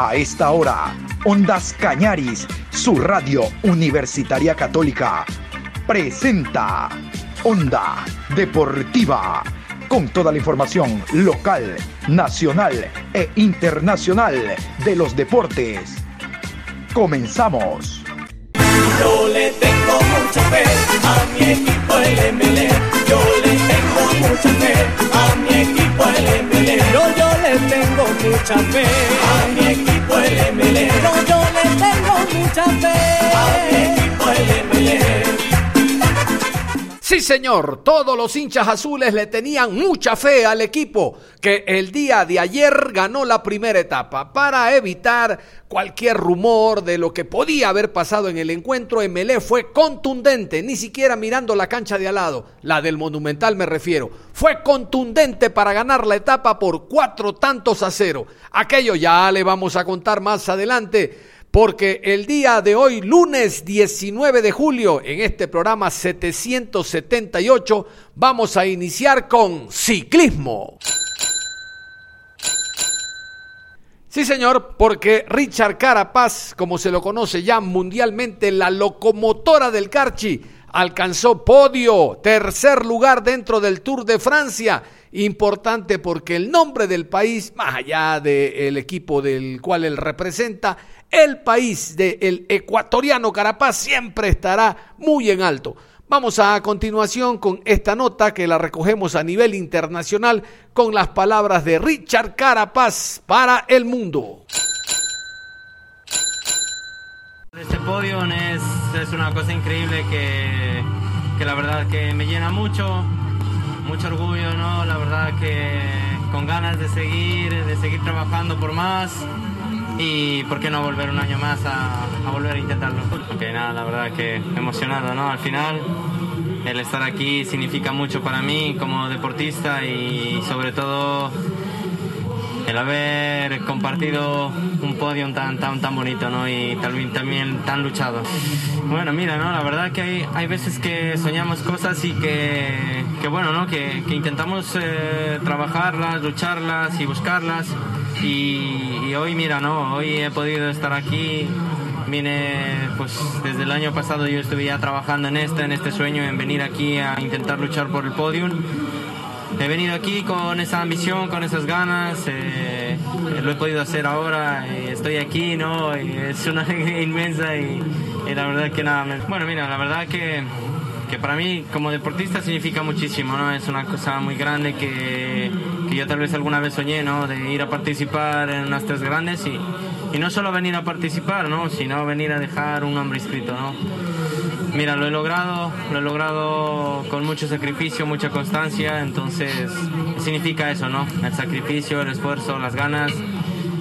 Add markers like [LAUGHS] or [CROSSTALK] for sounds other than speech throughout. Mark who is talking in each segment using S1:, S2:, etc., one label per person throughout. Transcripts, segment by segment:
S1: A esta hora, Ondas Cañaris, su radio universitaria católica, presenta Onda Deportiva, con toda la información local, nacional e internacional de los deportes. Comenzamos.
S2: Yo le tengo mucha fe a mi equipo el MLE. Yo le tengo mucha fe a mi equipo el MLE. Yo, yo le tengo mucha fe a mi equipo el. Yo, yo le tengo mucha fe
S3: Sí, señor, todos los hinchas azules le tenían mucha fe al equipo que el día de ayer ganó la primera etapa. Para evitar cualquier rumor de lo que podía haber pasado en el encuentro, Emelé fue contundente, ni siquiera mirando la cancha de al lado, la del Monumental me refiero. Fue contundente para ganar la etapa por cuatro tantos a cero. Aquello ya le vamos a contar más adelante porque el día de hoy, lunes 19 de julio, en este programa 778, vamos a iniciar con ciclismo. Sí, señor, porque Richard Carapaz, como se lo conoce ya mundialmente, la locomotora del Carchi, alcanzó podio, tercer lugar dentro del Tour de Francia. Importante porque el nombre del país, más allá del equipo del cual él representa, el país del ecuatoriano Carapaz siempre estará muy en alto. Vamos a continuación con esta nota que la recogemos a nivel internacional con las palabras de Richard Carapaz para el mundo.
S4: Este podio es, es una cosa increíble que, que, la verdad que me llena mucho, mucho orgullo, ¿no? La verdad que con ganas de seguir, de seguir trabajando por más y por qué no volver un año más a, volver a intentarlo. Porque nada, la verdad que emocionado, ¿no? Al final el estar aquí significa mucho para mí como deportista y sobre todo el haber compartido un podio tan, tan, tan bonito ¿no? y también, también tan luchado. Bueno, mira, ¿no? la verdad que hay, hay veces que soñamos cosas y que, que bueno, ¿no? que, que intentamos eh, trabajarlas, lucharlas y buscarlas. Y, hoy, mira, ¿no? hoy he podido estar aquí. Vine, pues desde el año pasado yo estuve ya trabajando en este, en este sueño, en venir aquí a intentar luchar por el podium he venido aquí con esa ambición, con esas ganas, eh, lo he podido hacer ahora, eh, estoy aquí, ¿no? es una [LAUGHS] inmensa y, la verdad que nada, me... bueno, mira, la verdad que, que, para mí como deportista significa muchísimo, ¿no? Es una cosa muy grande que, que yo tal vez alguna vez soñé, ¿no? De ir a participar en unas tres grandes y, y no solo venir a participar, ¿no? Sino venir a dejar un nombre escrito, ¿no? Mira, lo he logrado, lo he logrado con mucho sacrificio, mucha constancia, entonces significa eso, ¿no? El sacrificio, el esfuerzo, las ganas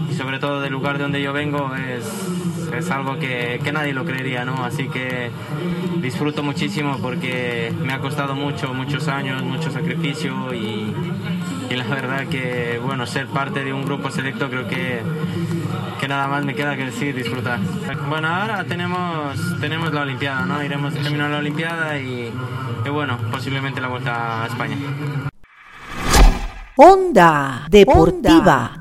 S4: y sobre todo del lugar de donde yo vengo es, es algo que, que, nadie lo creería, ¿no? Así que disfruto muchísimo porque me ha costado mucho, muchos años, mucho sacrificio y, y la verdad que, bueno, ser parte de un grupo selecto creo que que nada más me queda que decir disfrutar. Bueno, ahora tenemos, tenemos la Olimpiada, ¿no? Iremos a terminar la Olimpiada y, y bueno, posiblemente la vuelta a España.
S5: Onda Deportiva.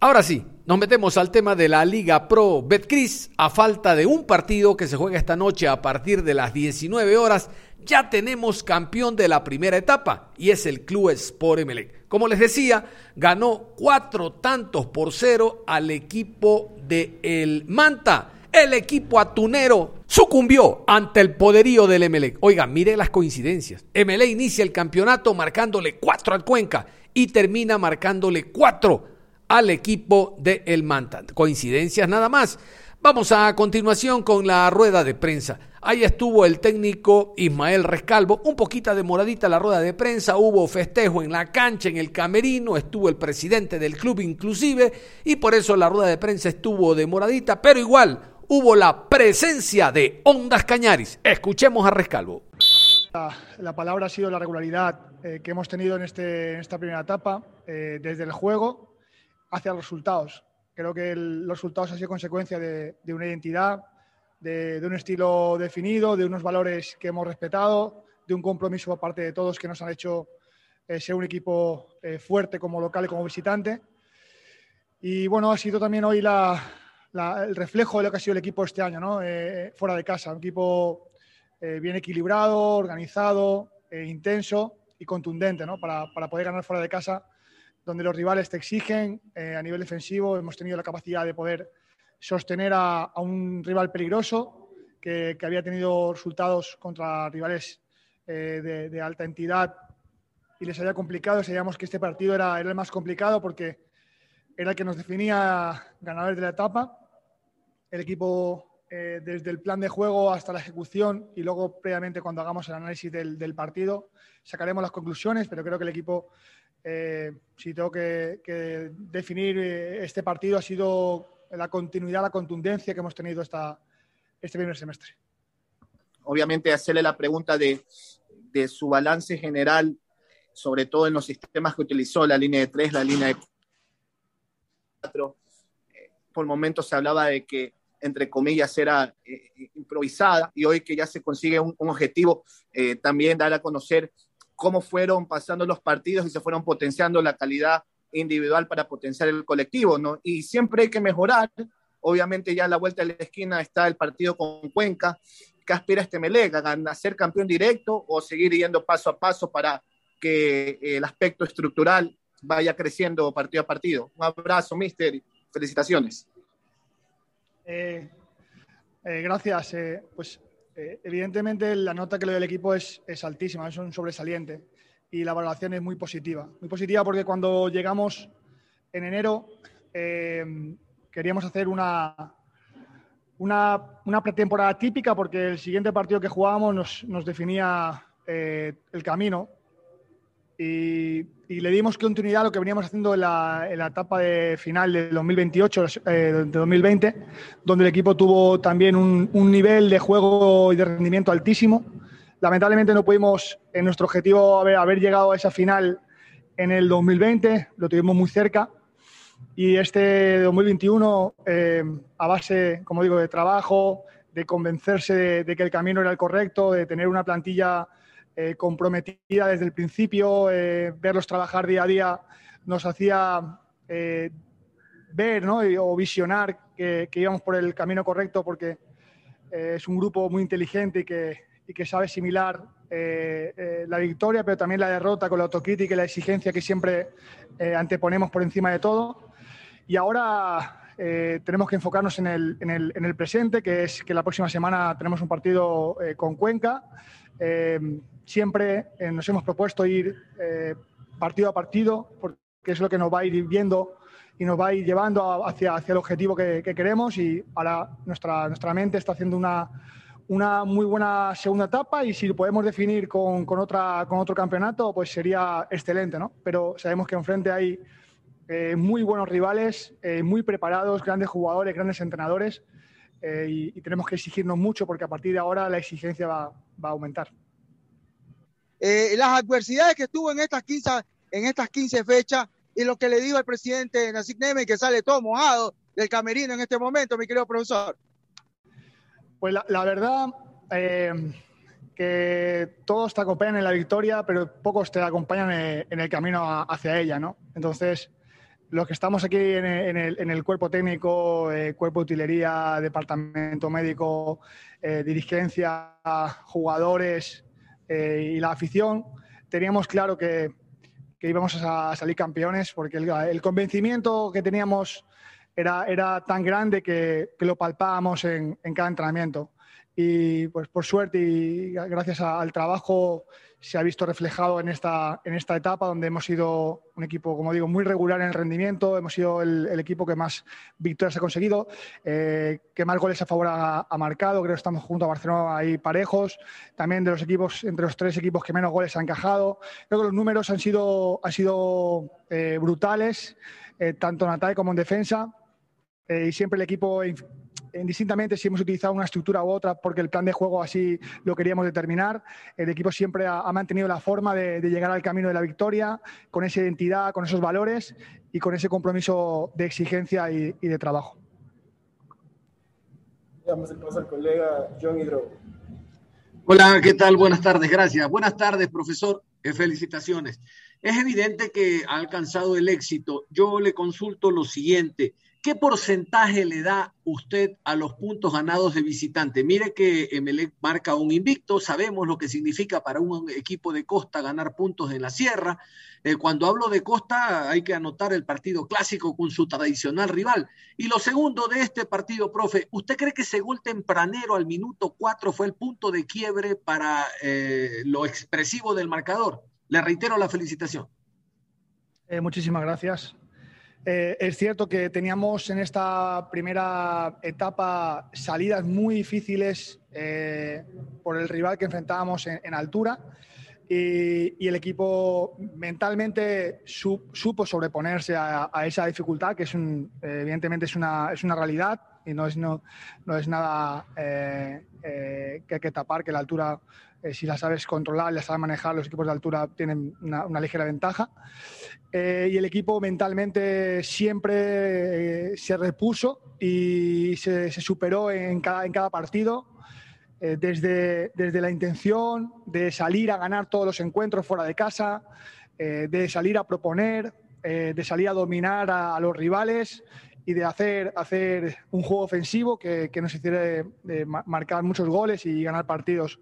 S3: Ahora sí, nos metemos al tema de la Liga Pro Betcris. A falta de un partido que se juega esta noche a partir de las 19 horas, ya tenemos campeón de la primera etapa y es el Club Sport Emelec. Como les decía, ganó cuatro tantos por cero al equipo de El Manta. El equipo atunero sucumbió ante el poderío del Emelec. Oiga, mire las coincidencias. Emelec inicia el campeonato marcándole cuatro al Cuenca y termina marcándole cuatro al equipo de El Manta. Coincidencias nada más. Vamos a continuación con la rueda de prensa. Ahí estuvo el técnico Ismael Rescalvo, un poquito demoradita la rueda de prensa, hubo festejo en la cancha, en el camerino, estuvo el presidente del club inclusive, y por eso la rueda de prensa estuvo demoradita, pero igual hubo la presencia de Ondas Cañaris. Escuchemos a Rescalvo.
S6: La, la palabra ha sido la regularidad eh, que hemos tenido en, este, en esta primera etapa, eh, desde el juego hacia los resultados. Creo que el, los resultados han sido consecuencia de, de una identidad, de, de, un estilo definido, de unos valores que hemos respetado, de un compromiso por parte de todos que nos han hecho eh, ser un equipo eh, fuerte como local y como visitante. Y bueno, ha sido también hoy el reflejo de lo que ha sido el equipo este año, ¿no? Eh, fuera de casa. Un equipo eh, bien equilibrado, organizado, eh, intenso y contundente, ¿no? Para, para, poder ganar fuera de casa, donde los rivales te exigen a nivel defensivo. Hemos tenido la capacidad de poder sostener a, un rival peligroso que, había tenido resultados contra rivales de, de, alta entidad y les había complicado. Sabíamos que este partido era, era el más complicado porque era el que nos definía ganadores de la etapa. El equipo, eh, desde el plan de juego hasta la ejecución y luego previamente cuando hagamos el análisis del, partido, sacaremos las conclusiones, pero creo que el equipo, eh, si tengo que, definir eh, este partido, ha sido la continuidad, la contundencia que hemos tenido esta, este primer semestre.
S7: Obviamente, hacerle la pregunta de, de su balance general, sobre todo en los sistemas que utilizó, la línea de tres, la línea de eh, por momentos se hablaba de que, entre comillas, era eh, improvisada y hoy que ya se consigue un, objetivo, eh, también dar a conocer cómo fueron pasando los partidos y se fueron potenciando la calidad individual para potenciar el colectivo, ¿no? Y siempre hay que mejorar. Obviamente ya a la vuelta de la esquina está el partido con Cuenca. ¿Qué aspira este Melega? ¿A ser campeón directo o seguir yendo paso a paso para que el aspecto estructural vaya creciendo partido a partido. Un abrazo, mister. Felicitaciones.
S6: Eh, eh, gracias. Eh, pues evidentemente la nota que le doy al equipo es, altísima, es un sobresaliente y la valoración es muy positiva. Muy positiva porque cuando llegamos en enero queríamos hacer una, una, pretemporada típica porque el siguiente partido que jugábamos nos, nos definía el camino y, le dimos continuidad a lo que veníamos haciendo en la, etapa de final de 2028, eh, de 2020, donde el equipo tuvo también un, nivel de juego y de rendimiento altísimo. Lamentablemente no pudimos, en nuestro objetivo, haber, haber llegado a esa final en el 2020, lo tuvimos muy cerca. Y este 2021, eh, a base, como digo, de trabajo, de convencerse de que el camino era el correcto, de tener una plantilla eh, comprometida desde el principio, eh, verlos trabajar día a día nos hacía eh, ver o visionar que, íbamos por el camino correcto porque es un grupo muy inteligente y que, y que sabe asimilar la victoria, pero también la derrota con la autocrítica y la exigencia que siempre anteponemos por encima de todo. Y ahora tenemos que enfocarnos en el, en, el, en el, presente, que es que la próxima semana tenemos un partido con Cuenca siempre eh, nos hemos propuesto ir eh, partido a partido, porque es lo que nos va a ir viendo y nos va a ir llevando hacia, hacia el objetivo que, queremos y ahora nuestra, nuestra mente está haciendo una, una muy buena segunda etapa y si lo podemos definir con, con, otra, con otro campeonato, pues sería excelente, ¿no? Pero sabemos que enfrente hay eh, muy buenos rivales, muy preparados, grandes jugadores, grandes entrenadores y, y, tenemos que exigirnos mucho porque a partir de ahora la exigencia va, va a aumentar.
S8: Eh, las adversidades que tuvo en estas 15, en estas 15 fechas y lo que le dijo al presidente Nasik Neme, que sale todo mojado del camerino en este momento, mi querido profesor.
S6: Pues la, verdad eh, que todos te acompañan en la victoria, pero pocos te acompañan en, el camino hacia ella, ¿no? Entonces, los que estamos aquí en el, cuerpo técnico, eh, cuerpo de utilería, departamento médico, dirigencia, jugadores, eh, y la afición, teníamos claro que, que íbamos a salir campeones porque el, convencimiento que teníamos era, era tan grande que, que lo palpábamos en, en, cada entrenamiento. Y pues por suerte y gracias al trabajo se ha visto reflejado en esta, en esta etapa donde hemos sido un equipo, como digo, muy regular en el rendimiento, hemos sido el, equipo que más victorias ha conseguido, eh, que más goles a favor ha, marcado, creo que estamos junto a Barcelona ahí parejos, también de los equipos, entre los tres equipos que menos goles han encajado, creo que los números han sido, han sido eh, brutales, eh, tanto en ataque como en defensa, y siempre el equipo indistintamente si hemos utilizado una estructura u otra porque el plan de juego así lo queríamos determinar, el equipo siempre ha, mantenido la forma de, llegar al camino de la victoria con esa identidad, con esos valores y con ese compromiso de exigencia y, de trabajo.
S9: Damos el paso al colega John Hidro.
S10: Hola, ¿qué tal? Buenas tardes, gracias. Buenas tardes, profesor.
S9: felicitaciones. Es evidente que ha alcanzado el éxito. Yo le consulto lo siguiente. ¿Qué porcentaje le da usted a los puntos ganados de visitante? Mire que Emelec marca un invicto, sabemos lo que significa para un equipo de costa ganar puntos en la sierra. Eh, cuando hablo de costa hay que anotar el partido clásico con su tradicional rival. Y lo segundo de este partido, profe, ¿usted cree que ese gol tempranero al minuto 4 fue el punto de quiebre para eh, lo expresivo del marcador? Le reitero la felicitación.
S6: Eh, muchísimas gracias. Eh, es cierto que teníamos en esta primera etapa salidas muy difíciles eh, por el rival que enfrentábamos en, altura y, el equipo mentalmente supo sobreponerse a, esa dificultad, que es un, evidentemente es una, es una realidad y no es, no, no es nada eh, que hay que tapar, que la altura, si la sabes controlar, la sabes manejar, los equipos de altura tienen una ligera ventaja. Eh, y el equipo mentalmente siempre eh, se repuso y se, superó en cada, en cada partido, eh, desde, desde la intención de salir a ganar todos los encuentros fuera de casa, de salir a proponer, de salir a dominar a, los rivales y de hacer, hacer un juego ofensivo que, que nos hiciera marcar muchos goles y ganar partidos.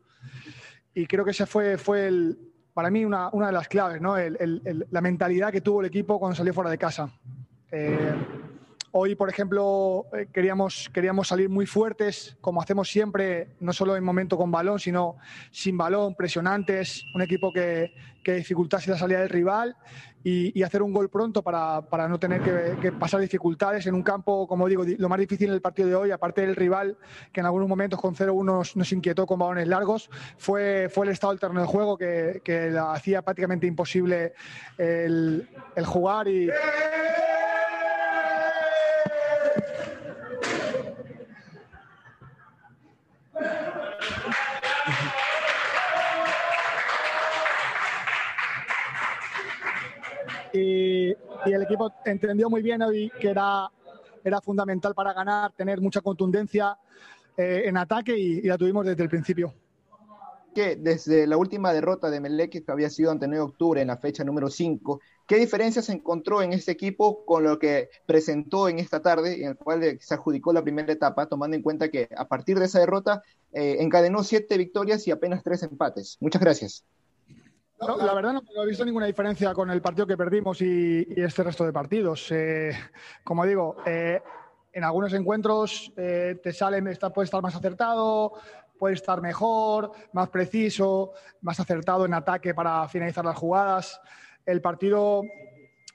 S6: Y creo que ese fue, fue el, para mí una, una de las claves, ¿no? la mentalidad que tuvo el equipo cuando salió fuera de casa. Eh, hoy, por ejemplo, eh, queríamos, queríamos salir muy fuertes, como hacemos siempre, no solo en momento con balón, sino sin balón, presionantes, un equipo que, que dificultase la salida del rival y, hacer un gol pronto para, para no tener que, pasar dificultades en un campo, como digo, lo más difícil en el partido de hoy, aparte del rival que en algunos momentos con 0-1 nos, inquietó con balones largos, fue, fue el estado alterno del juego que, que hacía prácticamente imposible el, el jugar y... y, el equipo entendió muy bien hoy que era, era fundamental para ganar, tener mucha contundencia eh, en ataque y, la tuvimos desde el principio.
S10: Desde la última derrota de Melec, que había sido ante 9 de octubre en la fecha número 5, ¿qué diferencias encontró en este equipo con lo que presentó en esta tarde, en el cual se adjudicó la primera etapa, tomando en cuenta que a partir de esa derrota eh, encadenó siete victorias y apenas tres empates? Muchas gracias
S6: la verdad no, he visto ninguna diferencia con el partido que perdimos y, este resto de partidos. Eh, como digo, eh, en algunos encuentros eh, te sale, puede estar más acertado, puede estar mejor, más preciso, más acertado en ataque para finalizar las jugadas. El partido,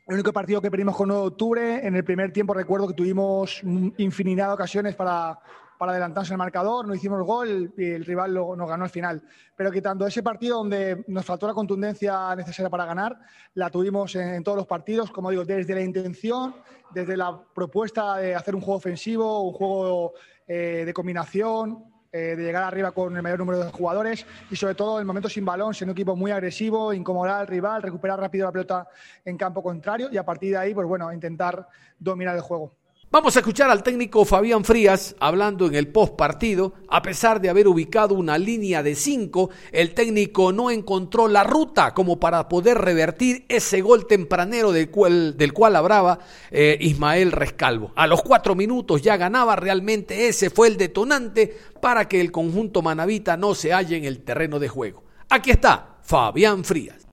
S6: el único partido que perdimos con 9 de octubre, en el primer tiempo recuerdo que tuvimos infinidad de ocasiones para, para adelantarse el marcador, no hicimos gol y el rival lo, nos ganó al final. Pero quitando ese partido donde nos faltó la contundencia necesaria para ganar, la tuvimos en, todos los partidos, como digo, desde la intención, desde la propuesta de hacer un juego ofensivo, un juego eh, de combinación, eh, de llegar arriba con el mayor número de jugadores y sobre todo el momento sin balón, ser un equipo muy agresivo, incomodar al rival, recuperar rápido la pelota en campo contrario y a partir de ahí, pues bueno, intentar dominar el juego.
S3: Vamos a escuchar al técnico Fabián Frías hablando en el post partido. A pesar de haber ubicado una línea de cinco, el técnico no encontró la ruta como para poder revertir ese gol tempranero del cual, del cual hablaba eh, Ismael Rescalvo. A los cuatro minutos ya ganaba, realmente ese fue el detonante para que el conjunto manavita no se halle en el terreno de juego. Aquí está Fabián Frías.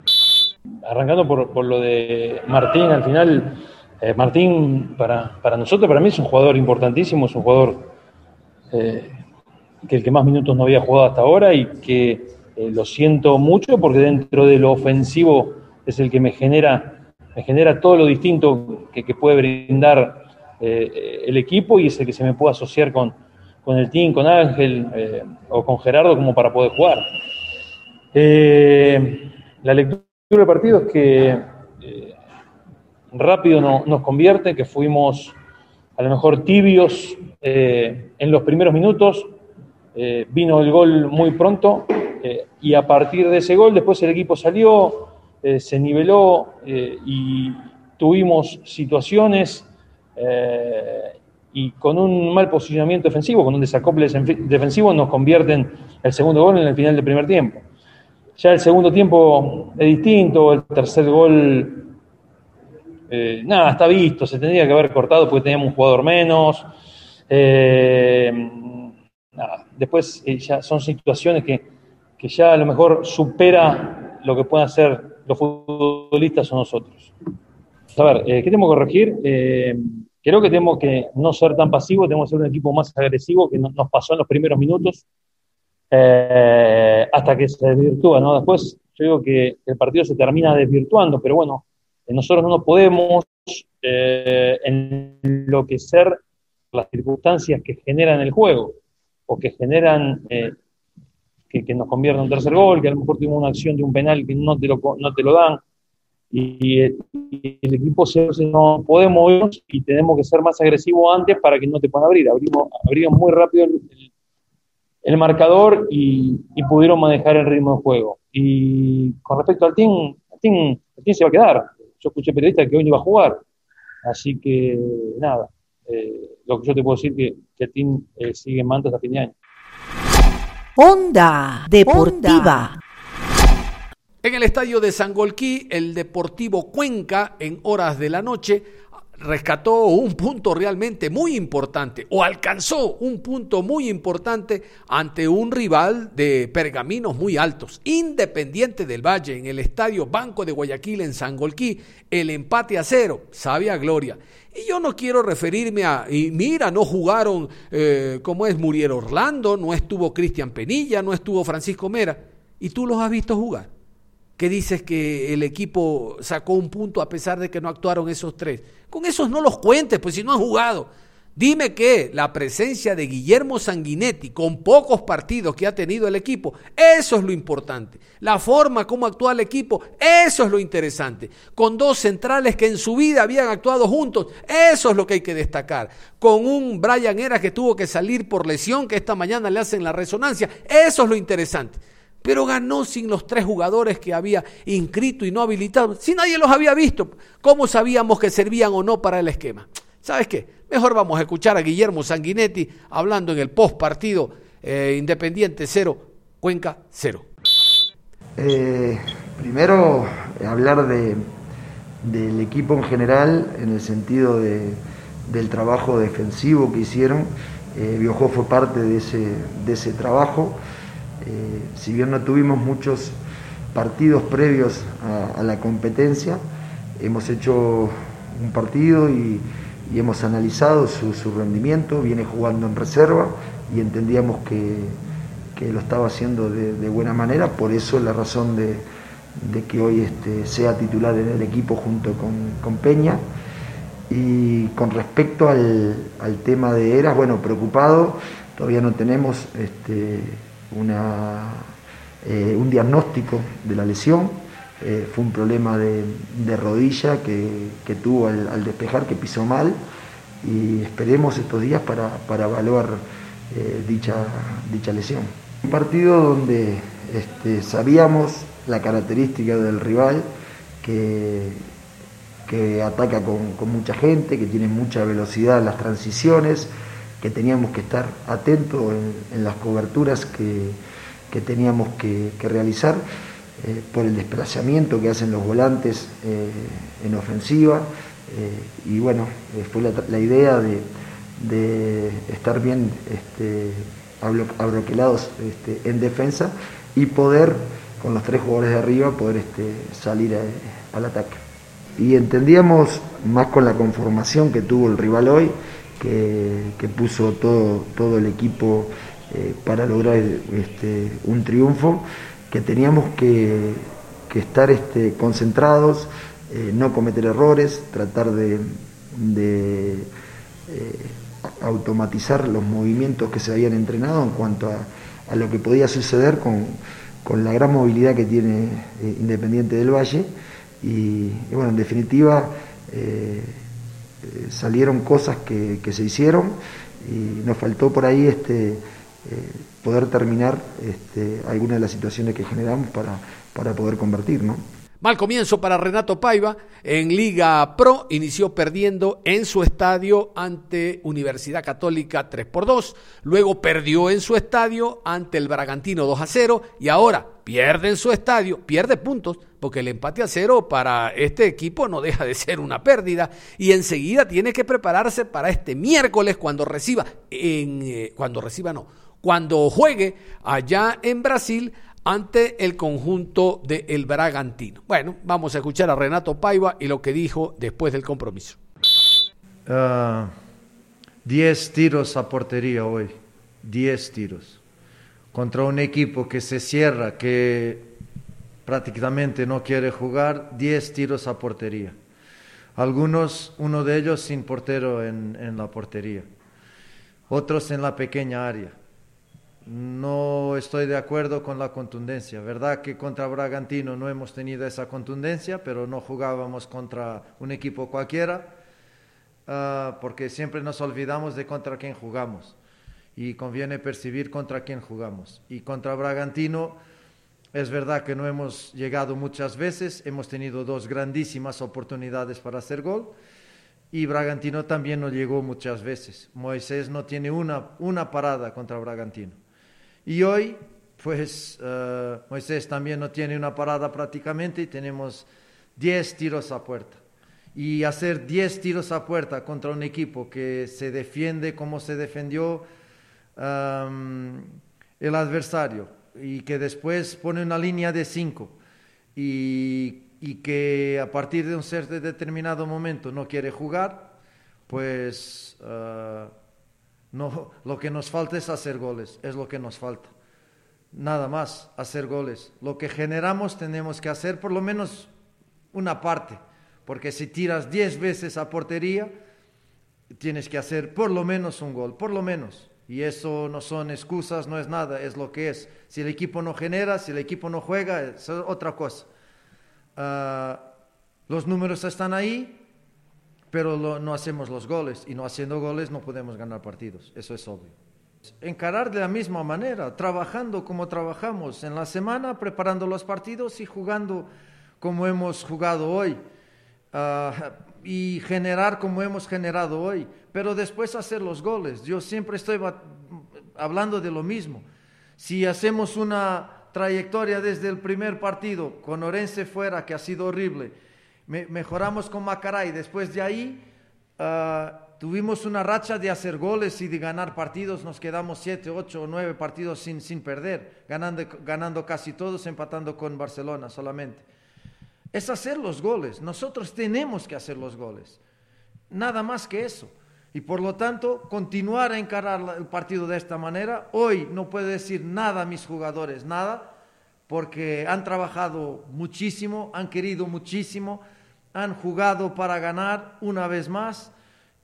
S11: Arrancando por lo de Martín, al final eh, Martín, para, para, nosotros, para mí es un jugador importantísimo, es un jugador eh, que el que más minutos no había jugado hasta ahora y que eh, lo siento mucho porque dentro de lo ofensivo es el que me genera, me genera todo lo distinto que, puede brindar el equipo y es el que se me puede asociar con, con el team, con Ángel o con Gerardo como para poder jugar. la lectura del partido es que rápido nos convierte, que fuimos a lo mejor tibios eh, en los primeros minutos, eh, vino el gol muy pronto eh, y a partir de ese gol después el equipo salió, se niveló y tuvimos situaciones y con un mal posicionamiento defensivo, con un desacople defensivo nos convierten el segundo gol en el final del primer tiempo. Ya el segundo tiempo es distinto, el tercer gol, eh, nada, está visto, se tendría que haber cortado porque teníamos un jugador menos. Eh, nada, después eh, ya son situaciones que, que ya a lo mejor supera lo que pueden hacer los futbolistas o nosotros. A ver, ¿qué tenemos que corregir? creo que tenemos que no ser tan pasivos, tenemos que ser un equipo más agresivo que nos pasó en los primeros minutos hasta que se desvirtúa, ¿no? Después yo digo que el partido se termina desvirtuando, pero bueno, nosotros no podemos eh, enloquecer las circunstancias que generan el juego o que generan eh, que, nos convierta en un tercer gol, que a lo mejor tuvimos una acción de un penal que no te lo, no te lo dan. Y, el equipo se, no podemos y tenemos que ser más agresivos antes para que no te puedan abrir. Abrimos, abrimos muy rápido el, el marcador y, pudieron manejar el ritmo de juego. Y con respecto al team, el team, se va a quedar. Yo escuché periodistas que hoy no iba a jugar. Así que nada, eh, lo que yo te puedo decir que, que el team eh, sigue en manta hasta fin de año.
S5: Onda Deportiva.
S3: En el estadio de Sangolquí, el Deportivo Cuenca, en horas de la noche, rescató un punto realmente muy importante o alcanzó un punto muy importante ante un rival de pergaminos muy altos, Independiente del Valle, en el estadio Banco de Guayaquil en Sangolquí, el empate a cero, sabia gloria. Y yo no quiero referirme a, y mira, no jugaron eh, como es Muriel Orlando, no estuvo Cristian Penilla, no estuvo Francisco Mera, y tú los has visto jugar que dices que el equipo sacó un punto a pesar de que no actuaron esos tres. Con esos no los cuentes, pues si no han jugado. Dime que la presencia de Guillermo Sanguinetti con pocos partidos que ha tenido el equipo, eso es lo importante. La forma como actúa el equipo, eso es lo interesante. Con dos centrales que en su vida habían actuado juntos, eso es lo que hay que destacar. Con un Brian Era que tuvo que salir por lesión, que esta mañana le hacen la resonancia, eso es lo interesante pero ganó sin los tres jugadores que había inscrito y no habilitado. Si nadie los había visto, ¿cómo sabíamos que servían o no para el esquema? ¿Sabes qué? Mejor vamos a escuchar a Guillermo Sanguinetti hablando en el post partido eh, Independiente 0, Cuenca 0.
S12: Eh, primero, hablar de, del equipo en general, en el sentido de, del trabajo defensivo que hicieron. Eh, Biojó fue parte de ese, de ese trabajo. Eh, si bien no tuvimos muchos partidos previos a, la competencia, hemos hecho un partido y, hemos analizado su, rendimiento, viene jugando en reserva y entendíamos que, lo estaba haciendo de, buena manera, por eso la razón de, que hoy este, sea titular en el equipo junto con, Peña. Y con respecto al, tema de Eras, bueno, preocupado, todavía no tenemos este, una, eh, un diagnóstico de la lesión. Eh, fue un problema de, rodilla que, tuvo al, despejar, que pisó mal y esperemos estos días para, evaluar eh, dicha, dicha lesión. Un partido donde este, sabíamos la característica del rival, que, que ataca con, mucha gente, que tiene mucha velocidad en las transiciones, que teníamos que estar atentos en, las coberturas que, teníamos que, realizar eh, por el desplazamiento que hacen los volantes eh, en ofensiva. Eh, y bueno, fue la, idea de, estar bien este, abroquelados este, en defensa y poder, con los tres jugadores de arriba, poder este, salir al ataque. Y entendíamos, más con la conformación que tuvo el rival hoy, que, puso todo, todo el equipo eh, para lograr este, un triunfo, que teníamos que, estar este, concentrados, eh, no cometer errores, tratar de, eh, automatizar los movimientos que se habían entrenado en cuanto a, lo que podía suceder con, la gran movilidad que tiene Independiente del Valle. Y, bueno, en definitiva, salieron cosas que, se hicieron y nos faltó por ahí este, eh, poder terminar este, algunas de las situaciones que generamos para, para poder convertir. ¿no?
S3: Mal comienzo para Renato Paiva. En Liga Pro inició perdiendo en su estadio ante Universidad Católica 3 por 2. Luego perdió en su estadio ante el Bragantino 2 a 0. Y ahora pierde en su estadio, pierde puntos, porque el empate a cero para este equipo no deja de ser una pérdida. Y enseguida tiene que prepararse para este miércoles cuando reciba, en, eh, cuando reciba no, cuando juegue allá en Brasil ante el conjunto del el Bragantino. Bueno, vamos a escuchar a Renato Paiva y lo que dijo después del compromiso.
S13: 10 tiros a portería hoy, 10 tiros. Contra un equipo que se cierra, que prácticamente no quiere jugar, 10 tiros a portería. Algunos, uno de ellos sin portero en, en la portería, otros en la pequeña área no estoy de acuerdo con la contundencia. Verdad que contra Bragantino no hemos tenido esa contundencia, pero no jugábamos contra un equipo cualquiera, ah, porque siempre nos olvidamos de contra quién jugamos. Y conviene percibir contra quién jugamos. Y contra Bragantino es verdad que no hemos llegado muchas veces, hemos tenido dos grandísimas oportunidades para hacer gol. Y Bragantino también no llegó muchas veces. Moisés no tiene una, una parada contra Bragantino. Y hoy, pues uh, Moisés también no tiene una parada prácticamente y tenemos 10 tiros a puerta. Y hacer 10 tiros a puerta contra un equipo que se defiende como se defendió um, el adversario y que después pone una línea de 5 y, y, que a partir de un cierto determinado momento no quiere jugar, pues... Uh, no, lo que nos falta es hacer goles, es lo que nos falta. Nada más, hacer goles. Lo que generamos tenemos que hacer por lo menos una parte, porque si tiras 10 veces a portería, tienes que hacer por lo menos un gol, por lo menos. Y eso no son excusas, no es nada, es lo que es. Si el equipo no genera, si el equipo no juega, es otra cosa. Ah, los números están ahí, pero no hacemos los goles y no haciendo goles no podemos ganar partidos, eso es obvio. Encarar de la misma manera, trabajando como trabajamos en la semana, preparando los partidos y jugando como hemos jugado hoy ah, y generar como hemos generado hoy, pero después hacer los goles. Yo siempre estoy hablando de lo mismo. Si hacemos una trayectoria desde el primer partido con Orense fuera, que ha sido horrible, mejoramos con Macará y después de ahí ah, tuvimos una racha de hacer goles y de ganar partidos, nos quedamos siete, ocho o nueve partidos sin, sin perder, ganando, ganando casi todos, empatando con Barcelona solamente. Es hacer los goles, nosotros tenemos que hacer los goles, nada más que eso. Y por lo tanto, continuar a encarar el partido de esta manera. Hoy no puedo decir nada a mis jugadores, nada, porque han trabajado muchísimo, han querido muchísimo, han jugado para ganar una vez más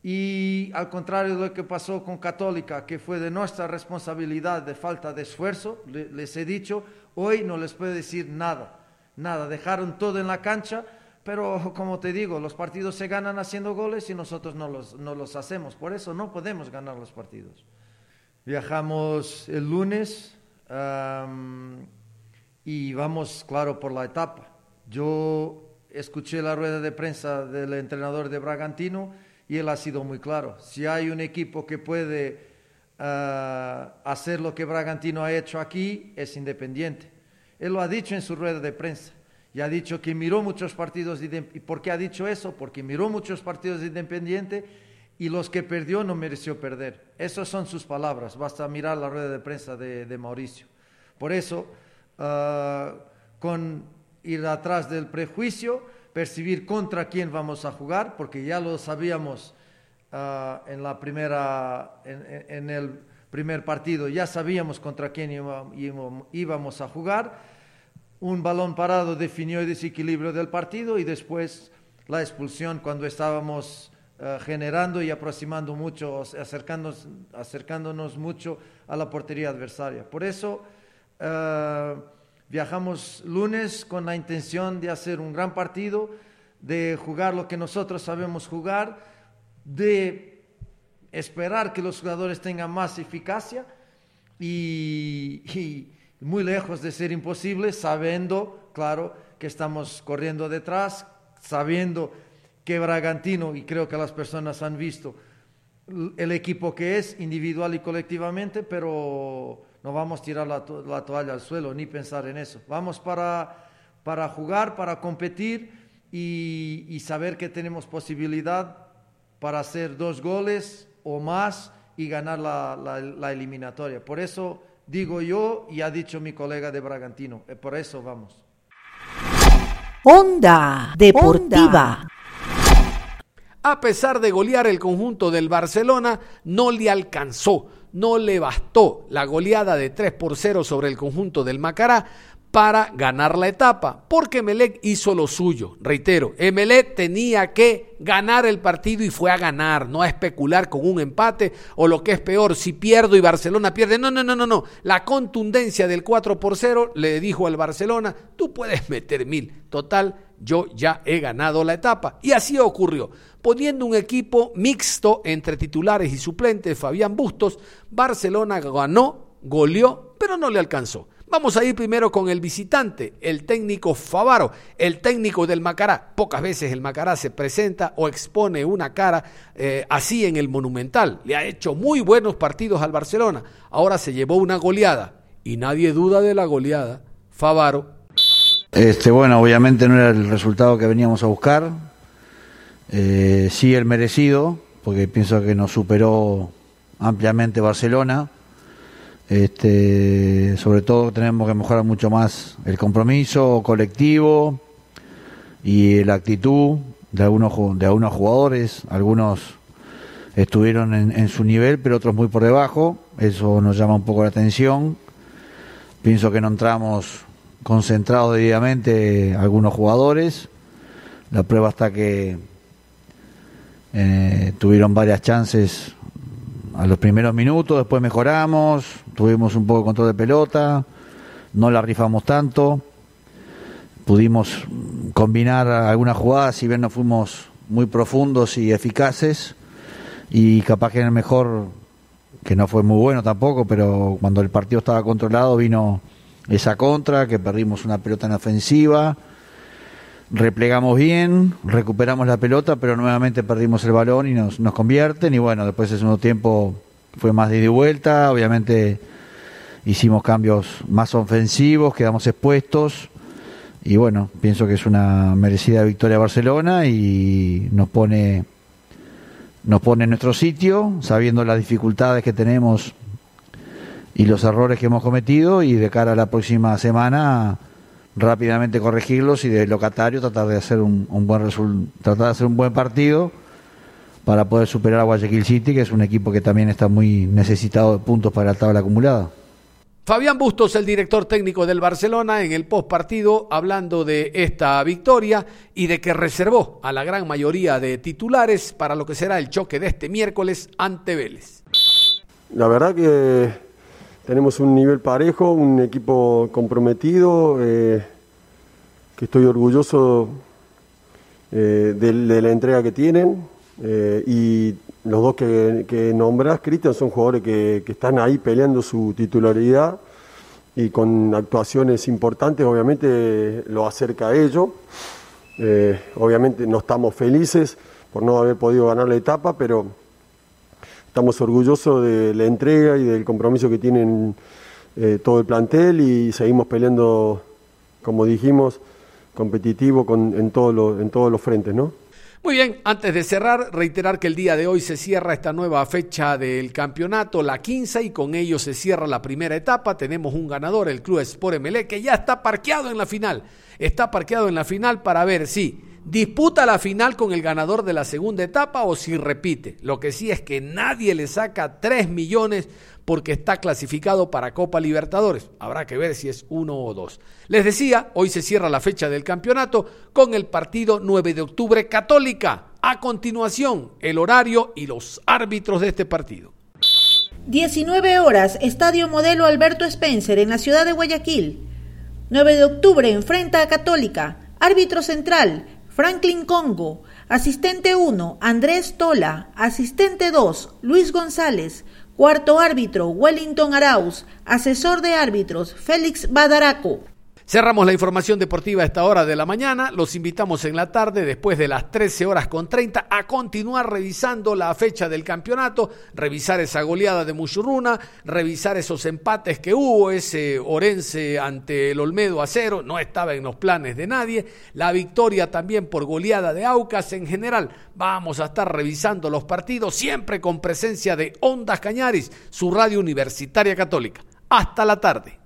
S13: y al contrario de lo que pasó con Católica, que fue de nuestra responsabilidad de falta de esfuerzo, les he dicho, hoy no les puedo decir nada, nada, dejaron todo en la cancha, pero [LAUGHS] como te digo, los partidos se ganan haciendo goles y nosotros no los, no los hacemos, por eso no podemos ganar los partidos. Viajamos el lunes y vamos, claro, por la etapa. Yo escuché la rueda de prensa del entrenador de Bragantino y él ha sido muy claro. Si hay un equipo que puede ah, hacer lo que Bragantino ha hecho aquí, es Independiente. Él lo ha dicho en su rueda de prensa y ha dicho que miró muchos partidos. ¿Y por qué ha dicho eso? Porque miró muchos partidos de Independiente y los que perdió no mereció perder. Esas son sus palabras. Basta mirar la rueda de prensa de, Mauricio. Por eso, ah, con ir atrás del prejuicio, percibir contra quién vamos a jugar, porque ya lo sabíamos ah, en, la primera, en, el primer partido, ya sabíamos contra quién íbamos a jugar. Un balón parado definió el desequilibrio del partido y después la expulsión cuando estábamos ah, generando y aproximando mucho, acercándonos, acercándonos mucho a la portería adversaria. Por eso... Ah, Viajamos lunes con la intención de hacer un gran partido, de jugar lo que nosotros sabemos jugar, de esperar que los jugadores tengan más eficacia y, muy lejos de ser imposible, sabiendo, claro, que estamos corriendo detrás, sabiendo que Bragantino, y creo que las personas han visto el equipo que es individual y colectivamente, pero no vamos a tirar la, la toalla al suelo ni pensar en eso. Vamos para, para jugar, para competir y, y saber que tenemos posibilidad para hacer dos goles o más y ganar la, la, la, eliminatoria. Por eso digo yo y ha dicho mi colega de Bragantino, eh, por eso vamos.
S5: Onda Deportiva.
S3: A pesar de golear el conjunto del Barcelona, no le alcanzó, no le bastó la goleada de 3 por 0 sobre el conjunto del Macará para ganar la etapa, porque Emelec hizo lo suyo. Reitero, Emelec tenía que ganar el partido y fue a ganar, no a especular con un empate o lo que es peor, si pierdo y Barcelona pierde. No, no, no, no, no. La contundencia del 4 por 0 le dijo al Barcelona, tú puedes meter mil. Total, yo ya he ganado la etapa. Y así ocurrió. Poniendo un equipo mixto entre titulares y suplentes, Fabián Bustos, Barcelona ganó, goleó, pero no le alcanzó. Vamos a ir primero con el visitante, el técnico Favaro, el técnico del Macará. Pocas veces el Macará se presenta o expone una cara eh, así en el Monumental. Le ha hecho muy buenos partidos al Barcelona. Ahora se llevó una goleada y nadie duda de la goleada. Favaro.
S14: Este, bueno, obviamente no era el resultado que veníamos a buscar. Eh, sí el merecido, porque pienso que nos superó ampliamente Barcelona este, sobre todo tenemos que mejorar mucho más el compromiso colectivo y la actitud de algunos, de algunos jugadores. Algunos estuvieron en, su nivel, pero otros muy por debajo. Eso nos llama un poco la atención. Pienso que no entramos concentrados debidamente algunos jugadores. La prueba está que eh, tuvieron varias chances a los primeros minutos, después mejoramos, tuvimos un poco de control de pelota, no la rifamos tanto, pudimos combinar algunas jugadas, si bien no fuimos muy profundos y eficaces, y capaz que en el mejor, que no fue muy bueno tampoco, pero cuando el partido estaba controlado vino esa contra, que perdimos una pelota en ofensiva, replegamos bien, recuperamos la pelota, pero nuevamente perdimos el balón y nos, nos convierten. Y bueno, después de segundo tiempo fue más de ida y vuelta. Obviamente hicimos cambios más ofensivos, quedamos expuestos. Y bueno, pienso que es una merecida victoria Barcelona y nos pone, nos pone en nuestro sitio, sabiendo las dificultades que tenemos y los errores que hemos cometido. Y de cara a la próxima semana rápidamente corregirlos y de locatario tratar de hacer un, buen tratar de hacer un buen partido para poder superar a Guayaquil City, que es un equipo que también está muy necesitado de puntos para la tabla acumulada.
S3: Fabián Bustos, el director técnico del Barcelona, en el post partido, hablando de esta victoria y de que reservó a la gran mayoría de titulares para lo que será el choque de este miércoles ante Vélez.
S15: La verdad que tenemos un nivel parejo, un equipo comprometido, eh, que estoy orgulloso eh, de, la entrega que tienen. Eh, y los dos que, que nombrás, Cristian, son jugadores que, están ahí peleando su titularidad y con actuaciones importantes, obviamente lo acerca a ello. obviamente no estamos felices por no haber podido ganar la etapa, pero estamos orgullosos de la entrega y del compromiso que tienen eh, todo el plantel y seguimos peleando, como dijimos, competitivo con, en, todo en todos los frentes, ¿no?
S3: Muy bien, antes de cerrar, reiterar que el día de hoy se cierra esta nueva fecha del campeonato, la 15, y con ello se cierra la primera etapa. Tenemos un ganador, el Club Sport MLE, que ya está parqueado en la final. Está parqueado en la final para ver si disputa la final con el ganador de la segunda etapa o si repite. Lo que sí es que nadie le saca 3 millones porque está clasificado para Copa Libertadores. Habrá que ver si es uno o dos. Les decía, hoy se cierra la fecha del campeonato con el partido 9 de octubre Católica. A continuación, el horario y los árbitros de este partido.
S5: 19 horas, Estadio Modelo Alberto Spencer en la ciudad de Guayaquil. 9 de octubre enfrenta a Católica. Árbitro central, Franklin Congo, asistente 1, Andrés Tola, asistente 2, Luis González, cuarto árbitro, Wellington Arauz, asesor de árbitros, Félix Badaraco.
S3: Cerramos la información deportiva a esta hora de la mañana. Los invitamos en la tarde, después de las 13 horas con 30, a continuar revisando la fecha del campeonato, revisar esa goleada de Muchurruna, revisar esos empates que hubo, ese Orense ante el Olmedo a cero, no estaba en los planes de nadie, la victoria también por goleada de Aucas en general. Vamos a estar revisando los partidos, siempre con presencia de Ondas Cañaris, su radio universitaria católica. Hasta la tarde.